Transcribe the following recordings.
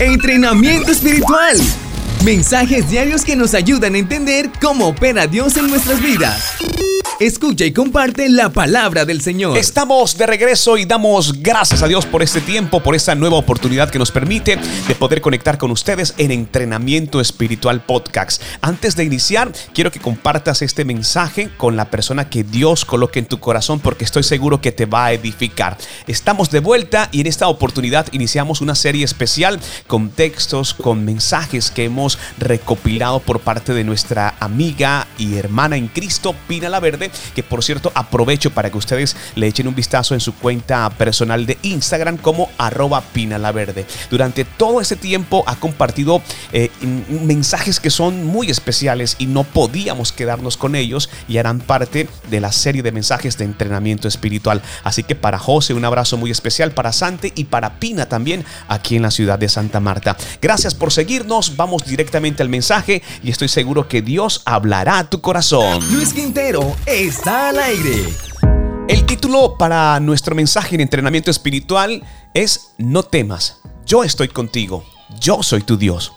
Entrenamiento espiritual. Mensajes diarios que nos ayudan a entender cómo opera Dios en nuestras vidas. Escucha y comparte la palabra del Señor. Estamos de regreso y damos gracias a Dios por este tiempo, por esta nueva oportunidad que nos permite de poder conectar con ustedes en Entrenamiento Espiritual Podcast. Antes de iniciar, quiero que compartas este mensaje con la persona que Dios coloque en tu corazón porque estoy seguro que te va a edificar. Estamos de vuelta y en esta oportunidad iniciamos una serie especial con textos, con mensajes que hemos recopilado por parte de nuestra amiga y hermana en Cristo, Pina La Verde que por cierto aprovecho para que ustedes le echen un vistazo en su cuenta personal de Instagram como arroba verde Durante todo ese tiempo ha compartido eh, mensajes que son muy especiales y no podíamos quedarnos con ellos y harán parte de la serie de mensajes de entrenamiento espiritual. Así que para José un abrazo muy especial, para Sante y para Pina también aquí en la ciudad de Santa Marta. Gracias por seguirnos, vamos directamente al mensaje y estoy seguro que Dios hablará a tu corazón. Luis Quintero está al aire. El título para nuestro mensaje en entrenamiento espiritual es No temas, yo estoy contigo, yo soy tu Dios.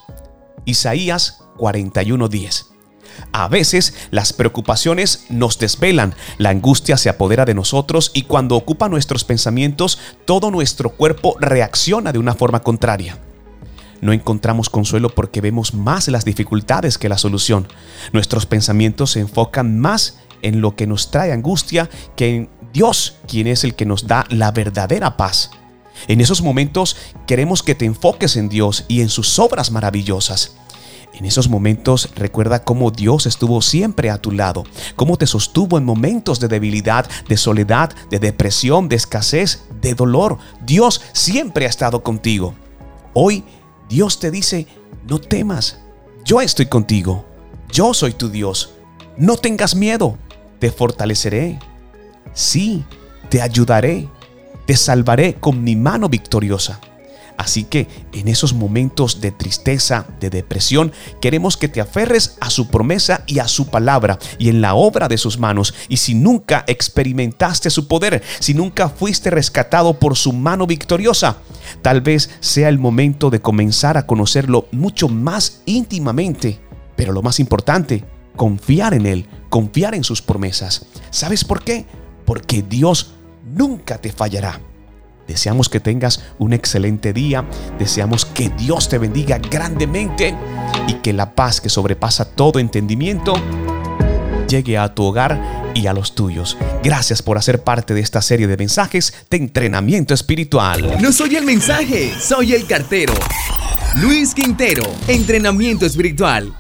Isaías 41:10. A veces las preocupaciones nos desvelan, la angustia se apodera de nosotros y cuando ocupa nuestros pensamientos, todo nuestro cuerpo reacciona de una forma contraria. No encontramos consuelo porque vemos más las dificultades que la solución. Nuestros pensamientos se enfocan más en lo que nos trae angustia que en Dios, quien es el que nos da la verdadera paz. En esos momentos queremos que te enfoques en Dios y en sus obras maravillosas. En esos momentos recuerda cómo Dios estuvo siempre a tu lado, cómo te sostuvo en momentos de debilidad, de soledad, de depresión, de escasez, de dolor. Dios siempre ha estado contigo. Hoy Dios te dice, no temas, yo estoy contigo, yo soy tu Dios, no tengas miedo, te fortaleceré. Sí, te ayudaré, te salvaré con mi mano victoriosa. Así que en esos momentos de tristeza, de depresión, queremos que te aferres a su promesa y a su palabra y en la obra de sus manos. Y si nunca experimentaste su poder, si nunca fuiste rescatado por su mano victoriosa, tal vez sea el momento de comenzar a conocerlo mucho más íntimamente. Pero lo más importante, confiar en Él, confiar en sus promesas. ¿Sabes por qué? Porque Dios nunca te fallará. Deseamos que tengas un excelente día, deseamos que Dios te bendiga grandemente y que la paz que sobrepasa todo entendimiento llegue a tu hogar y a los tuyos. Gracias por hacer parte de esta serie de mensajes de entrenamiento espiritual. No soy el mensaje, soy el cartero. Luis Quintero, entrenamiento espiritual.